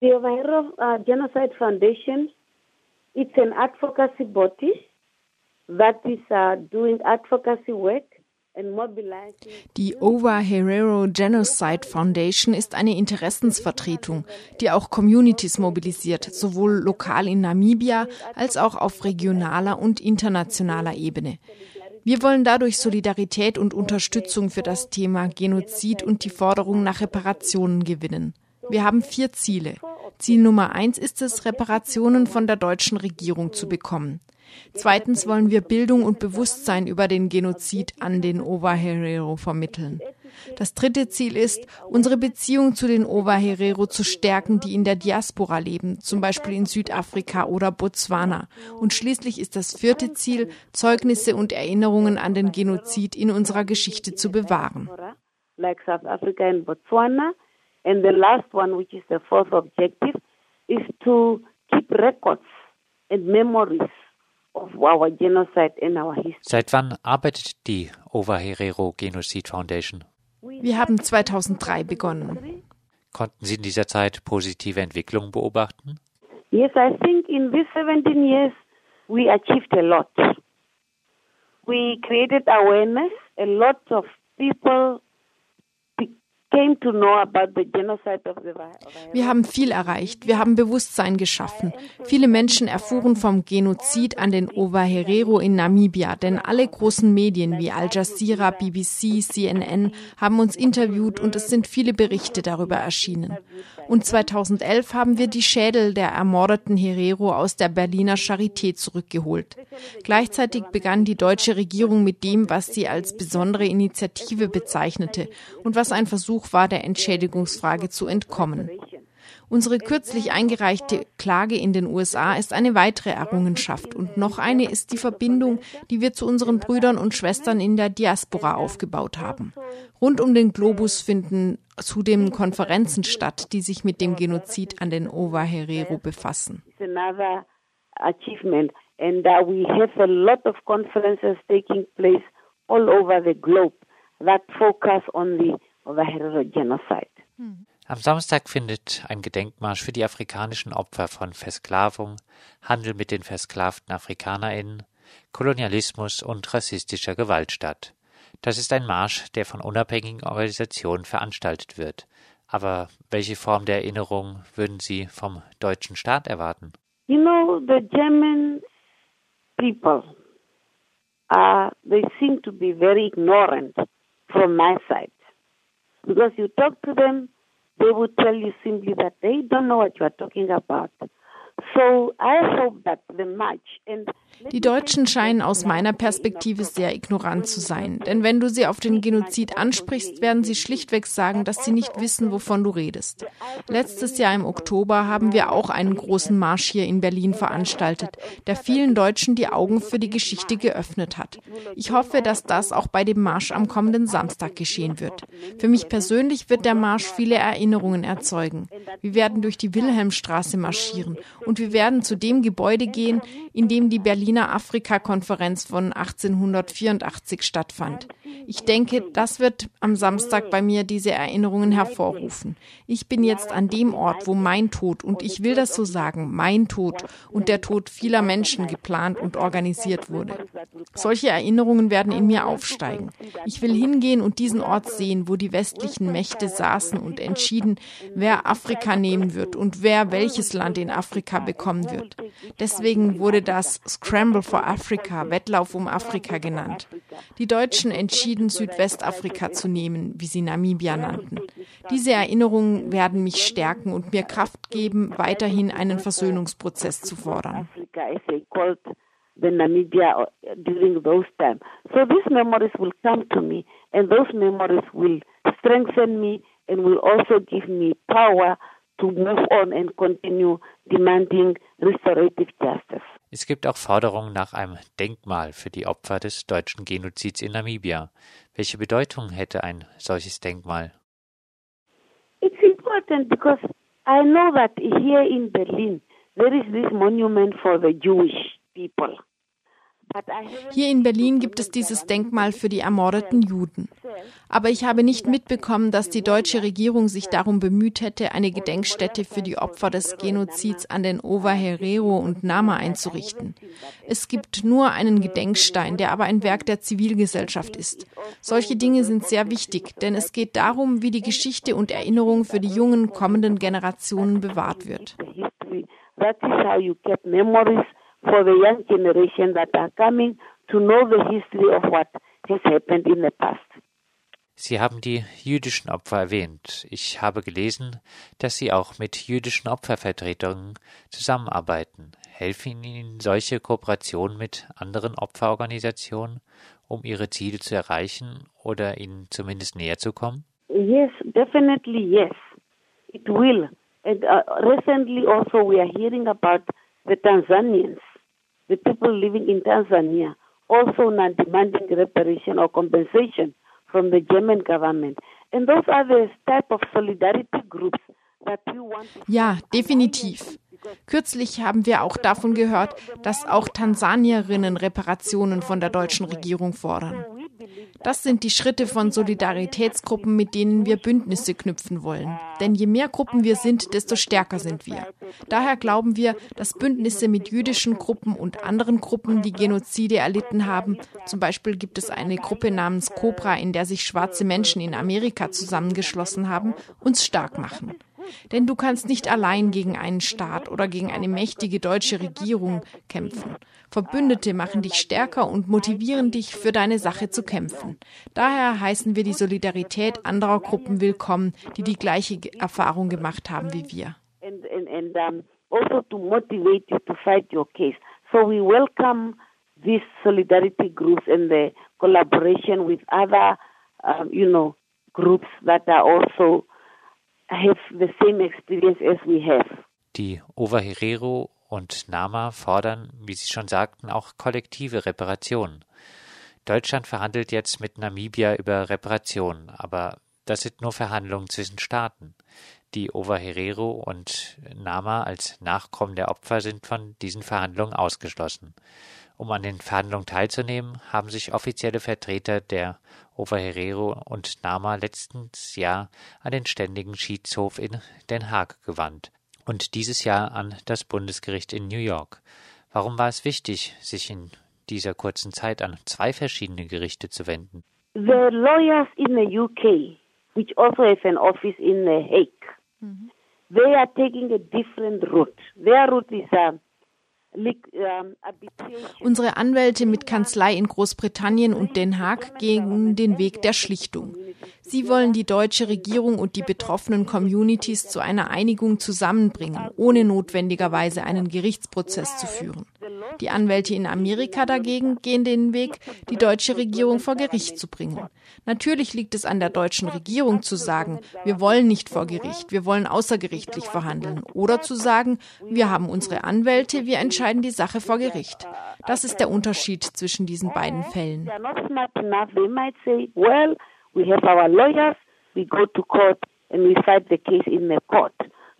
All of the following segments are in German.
The Ovahero uh, Genocide Foundation, it's an advocacy body that is uh, doing advocacy work Die Ova Herero Genocide Foundation ist eine Interessensvertretung, die auch Communities mobilisiert, sowohl lokal in Namibia als auch auf regionaler und internationaler Ebene. Wir wollen dadurch Solidarität und Unterstützung für das Thema Genozid und die Forderung nach Reparationen gewinnen. Wir haben vier Ziele. Ziel Nummer eins ist es, Reparationen von der deutschen Regierung zu bekommen. Zweitens wollen wir Bildung und Bewusstsein über den Genozid an den Ova Herero vermitteln. Das dritte Ziel ist, unsere Beziehung zu den Ova Herero zu stärken, die in der Diaspora leben, zum Beispiel in Südafrika oder Botswana. Und schließlich ist das vierte Ziel, Zeugnisse und Erinnerungen an den Genozid in unserer Geschichte zu bewahren. Like South Africa and Botswana. And the last one, which is the fourth objective, is to keep records and memories Seit wann arbeitet die Ova Herero Genocide Foundation? Wir haben 2003 begonnen. Konnten Sie in dieser Zeit positive Entwicklungen beobachten? Yes, I think in these 17 years we achieved a lot. We created awareness. A lot of people wir haben viel erreicht. Wir haben Bewusstsein geschaffen. Viele Menschen erfuhren vom Genozid an den Ovaherero in Namibia, denn alle großen Medien wie Al Jazeera, BBC, CNN haben uns interviewt und es sind viele Berichte darüber erschienen. Und 2011 haben wir die Schädel der ermordeten Herero aus der Berliner Charité zurückgeholt. Gleichzeitig begann die deutsche Regierung mit dem, was sie als besondere Initiative bezeichnete und was ein Versuch War, der Entschädigungsfrage zu entkommen. Unsere kürzlich eingereichte Klage in den USA ist eine weitere Errungenschaft und noch eine ist die Verbindung, die wir zu unseren Brüdern und Schwestern in der Diaspora aufgebaut haben. Rund um den Globus finden zudem Konferenzen statt, die sich mit dem Genozid an den Ova Herero befassen. And uh, we have a lot of conferences taking place all over the globe that focus on the am Samstag findet ein Gedenkmarsch für die afrikanischen Opfer von Versklavung, Handel mit den versklavten AfrikanerInnen, Kolonialismus und rassistischer Gewalt statt. Das ist ein Marsch, der von unabhängigen Organisationen veranstaltet wird. Aber welche Form der Erinnerung würden Sie vom deutschen Staat erwarten? You know, the German people, uh, they seem to be very ignorant from my side. Because you talk to them, they will tell you simply that they don't know what you are talking about. So I hope that the match and Die Deutschen scheinen aus meiner Perspektive sehr ignorant zu sein. Denn wenn du sie auf den Genozid ansprichst, werden sie schlichtweg sagen, dass sie nicht wissen, wovon du redest. Letztes Jahr im Oktober haben wir auch einen großen Marsch hier in Berlin veranstaltet, der vielen Deutschen die Augen für die Geschichte geöffnet hat. Ich hoffe, dass das auch bei dem Marsch am kommenden Samstag geschehen wird. Für mich persönlich wird der Marsch viele Erinnerungen erzeugen. Wir werden durch die Wilhelmstraße marschieren und wir werden zu dem Gebäude gehen, in dem die Berlin Berliner Afrika-Konferenz von 1884 stattfand. Ich denke, das wird am Samstag bei mir diese Erinnerungen hervorrufen. Ich bin jetzt an dem Ort, wo mein Tod, und ich will das so sagen, mein Tod und der Tod vieler Menschen geplant und organisiert wurde. Solche Erinnerungen werden in mir aufsteigen. Ich will hingehen und diesen Ort sehen, wo die westlichen Mächte saßen und entschieden, wer Afrika nehmen wird und wer welches Land in Afrika bekommen wird. Deswegen wurde das Scramble for Africa, Wettlauf um Afrika genannt. Die Deutschen entschieden, Südwestafrika zu nehmen, wie sie Namibia nannten. Diese Erinnerungen werden mich stärken und mir Kraft geben, weiterhin einen Versöhnungsprozess zu fordern. will also to move on and continue demanding restorative justice. Es gibt auch Forderungen nach einem Denkmal für die Opfer des deutschen Genozids in Namibia. Welche Bedeutung hätte ein solches Denkmal? It's important because I know that here in Berlin there is this monument for the Jewish people. Hier in Berlin gibt es dieses Denkmal für die ermordeten Juden. Aber ich habe nicht mitbekommen, dass die deutsche Regierung sich darum bemüht hätte, eine Gedenkstätte für die Opfer des Genozids an den Ova Herero und Nama einzurichten. Es gibt nur einen Gedenkstein, der aber ein Werk der Zivilgesellschaft ist. Solche Dinge sind sehr wichtig, denn es geht darum, wie die Geschichte und Erinnerung für die jungen kommenden Generationen bewahrt wird. That is how you keep memories for the young generation that are coming to know the history of what has happened in the past. Sie haben die jüdischen Opfer erwähnt. Ich habe gelesen, dass Sie auch mit jüdischen Opfervertretungen zusammenarbeiten. Helfen Ihnen solche Kooperationen mit anderen Opferorganisationen, um Ihre Ziele zu erreichen oder Ihnen zumindest näher zu kommen? Yes, definitely yes. It will. And uh, recently also we are hearing about the Tanzanians the people living in Tanzania also not demanding reparation or compensation from the German government. And those are the type of solidarity groups that we want Ja, definitiv. Kürzlich haben wir auch davon gehört, dass auch Tansanierinnen Reparationen von der deutschen Regierung fordern. Das sind die Schritte von Solidaritätsgruppen, mit denen wir Bündnisse knüpfen wollen. Denn je mehr Gruppen wir sind, desto stärker sind wir. Daher glauben wir, dass Bündnisse mit jüdischen Gruppen und anderen Gruppen, die Genozide erlitten haben, zum Beispiel gibt es eine Gruppe namens Cobra, in der sich schwarze Menschen in Amerika zusammengeschlossen haben, uns stark machen. Denn du kannst nicht allein gegen einen Staat oder gegen eine mächtige deutsche Regierung kämpfen. Verbündete machen dich stärker und motivieren dich, für deine Sache zu kämpfen. Daher heißen wir die Solidarität anderer Gruppen willkommen, die die gleiche Erfahrung gemacht haben wie wir. also to motivate you to fight your case. So we welcome these solidarity groups and the collaboration with other, um, you know, groups that are also have the same experience as we have. Die Overherero und NAMA fordern, wie Sie schon sagten, auch kollektive Reparationen. Deutschland verhandelt jetzt mit Namibia über Reparationen, aber das sind nur Verhandlungen zwischen Staaten. Die Overherero und Nama als Nachkommen der Opfer sind von diesen Verhandlungen ausgeschlossen. Um an den Verhandlungen teilzunehmen, haben sich offizielle Vertreter der Overherero und Nama letztes Jahr an den Ständigen Schiedshof in Den Haag gewandt und dieses Jahr an das Bundesgericht in New York. Warum war es wichtig, sich in dieser kurzen Zeit an zwei verschiedene Gerichte zu wenden? The lawyers in the UK, which also have an office in The Hague, mhm. they are taking a different route. Their route is a Unsere Anwälte mit Kanzlei in Großbritannien und Den Haag gehen den Weg der Schlichtung. Sie wollen die deutsche Regierung und die betroffenen Communities zu einer Einigung zusammenbringen, ohne notwendigerweise einen Gerichtsprozess zu führen. Die Anwälte in Amerika dagegen gehen den Weg, die deutsche Regierung vor Gericht zu bringen. Natürlich liegt es an der deutschen Regierung zu sagen, wir wollen nicht vor Gericht, wir wollen außergerichtlich verhandeln. Oder zu sagen, wir haben unsere Anwälte, wir entscheiden die Sache vor Gericht. Das ist der Unterschied zwischen diesen beiden Fällen.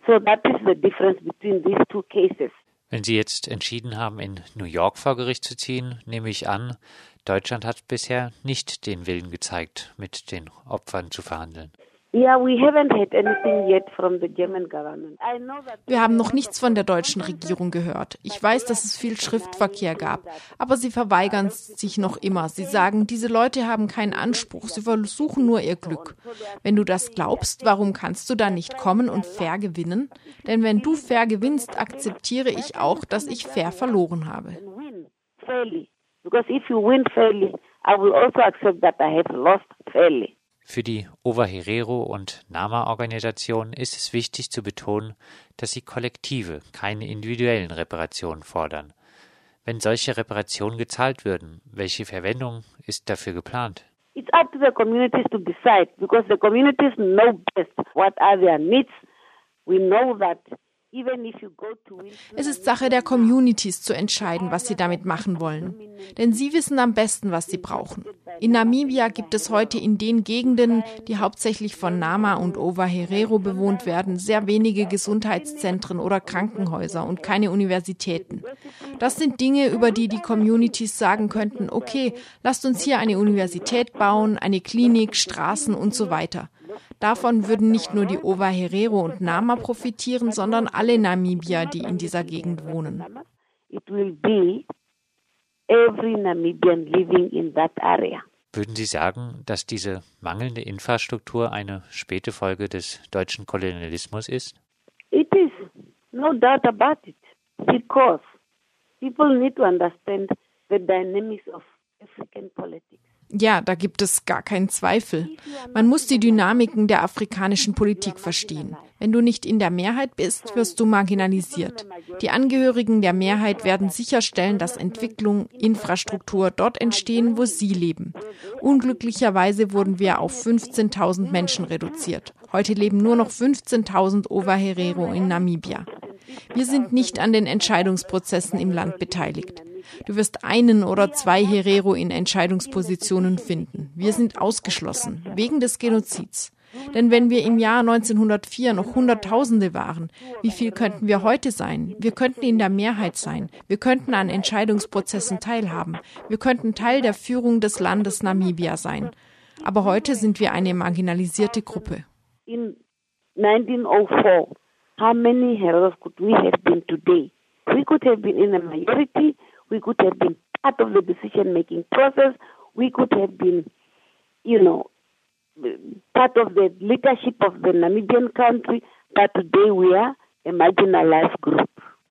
So that is the difference between these two cases. Wenn Sie jetzt entschieden haben, in New York vor Gericht zu ziehen, nehme ich an, Deutschland hat bisher nicht den Willen gezeigt, mit den Opfern zu verhandeln. Wir haben noch nichts von der deutschen Regierung gehört. Ich weiß, dass es viel Schriftverkehr gab, aber sie verweigern sich noch immer. Sie sagen, diese Leute haben keinen Anspruch, sie versuchen nur ihr Glück. Wenn du das glaubst, warum kannst du dann nicht kommen und fair gewinnen? Denn wenn du fair gewinnst, akzeptiere ich auch, dass ich fair verloren habe. Because if you win fairly, I will also accept that I have lost fairly. Für die Overherero und Nama-Organisation ist es wichtig zu betonen, dass sie kollektive, keine individuellen Reparationen fordern. Wenn solche Reparationen gezahlt würden, welche Verwendung ist dafür geplant? It's up to the communities to decide because the communities know best what are their needs. We know that Es ist Sache der Communities zu entscheiden, was sie damit machen wollen. Denn sie wissen am besten, was sie brauchen. In Namibia gibt es heute in den Gegenden, die hauptsächlich von Nama und Ovaherero bewohnt werden, sehr wenige Gesundheitszentren oder Krankenhäuser und keine Universitäten. Das sind Dinge, über die die Communities sagen könnten, okay, lasst uns hier eine Universität bauen, eine Klinik, Straßen und so weiter. Davon würden nicht nur die Ova Herero und Nama profitieren, sondern alle Namibier, die in dieser Gegend wohnen. Würden Sie sagen, dass diese mangelnde Infrastruktur eine späte Folge des deutschen Kolonialismus ist? It is, no doubt about it, because people need to understand the dynamics of African politics. Ja, da gibt es gar keinen Zweifel. Man muss die Dynamiken der afrikanischen Politik verstehen. Wenn du nicht in der Mehrheit bist, wirst du marginalisiert. Die Angehörigen der Mehrheit werden sicherstellen, dass Entwicklung, Infrastruktur dort entstehen, wo sie leben. Unglücklicherweise wurden wir auf 15.000 Menschen reduziert. Heute leben nur noch 15.000 Ovaherero in Namibia. Wir sind nicht an den Entscheidungsprozessen im Land beteiligt. Du wirst einen oder zwei Herero in Entscheidungspositionen finden. Wir sind ausgeschlossen, wegen des Genozids. Denn wenn wir im Jahr 1904 noch Hunderttausende waren, wie viel könnten wir heute sein? Wir könnten in der Mehrheit sein. Wir könnten an Entscheidungsprozessen teilhaben. Wir könnten Teil der Führung des Landes Namibia sein. Aber heute sind wir eine marginalisierte Gruppe. In 1904, how many heroes could we have been today? We could have been in a majority We could have been part of the decision making process. We could have been, you know, part of the leadership of the Namibian country. But today we are a marginalized group.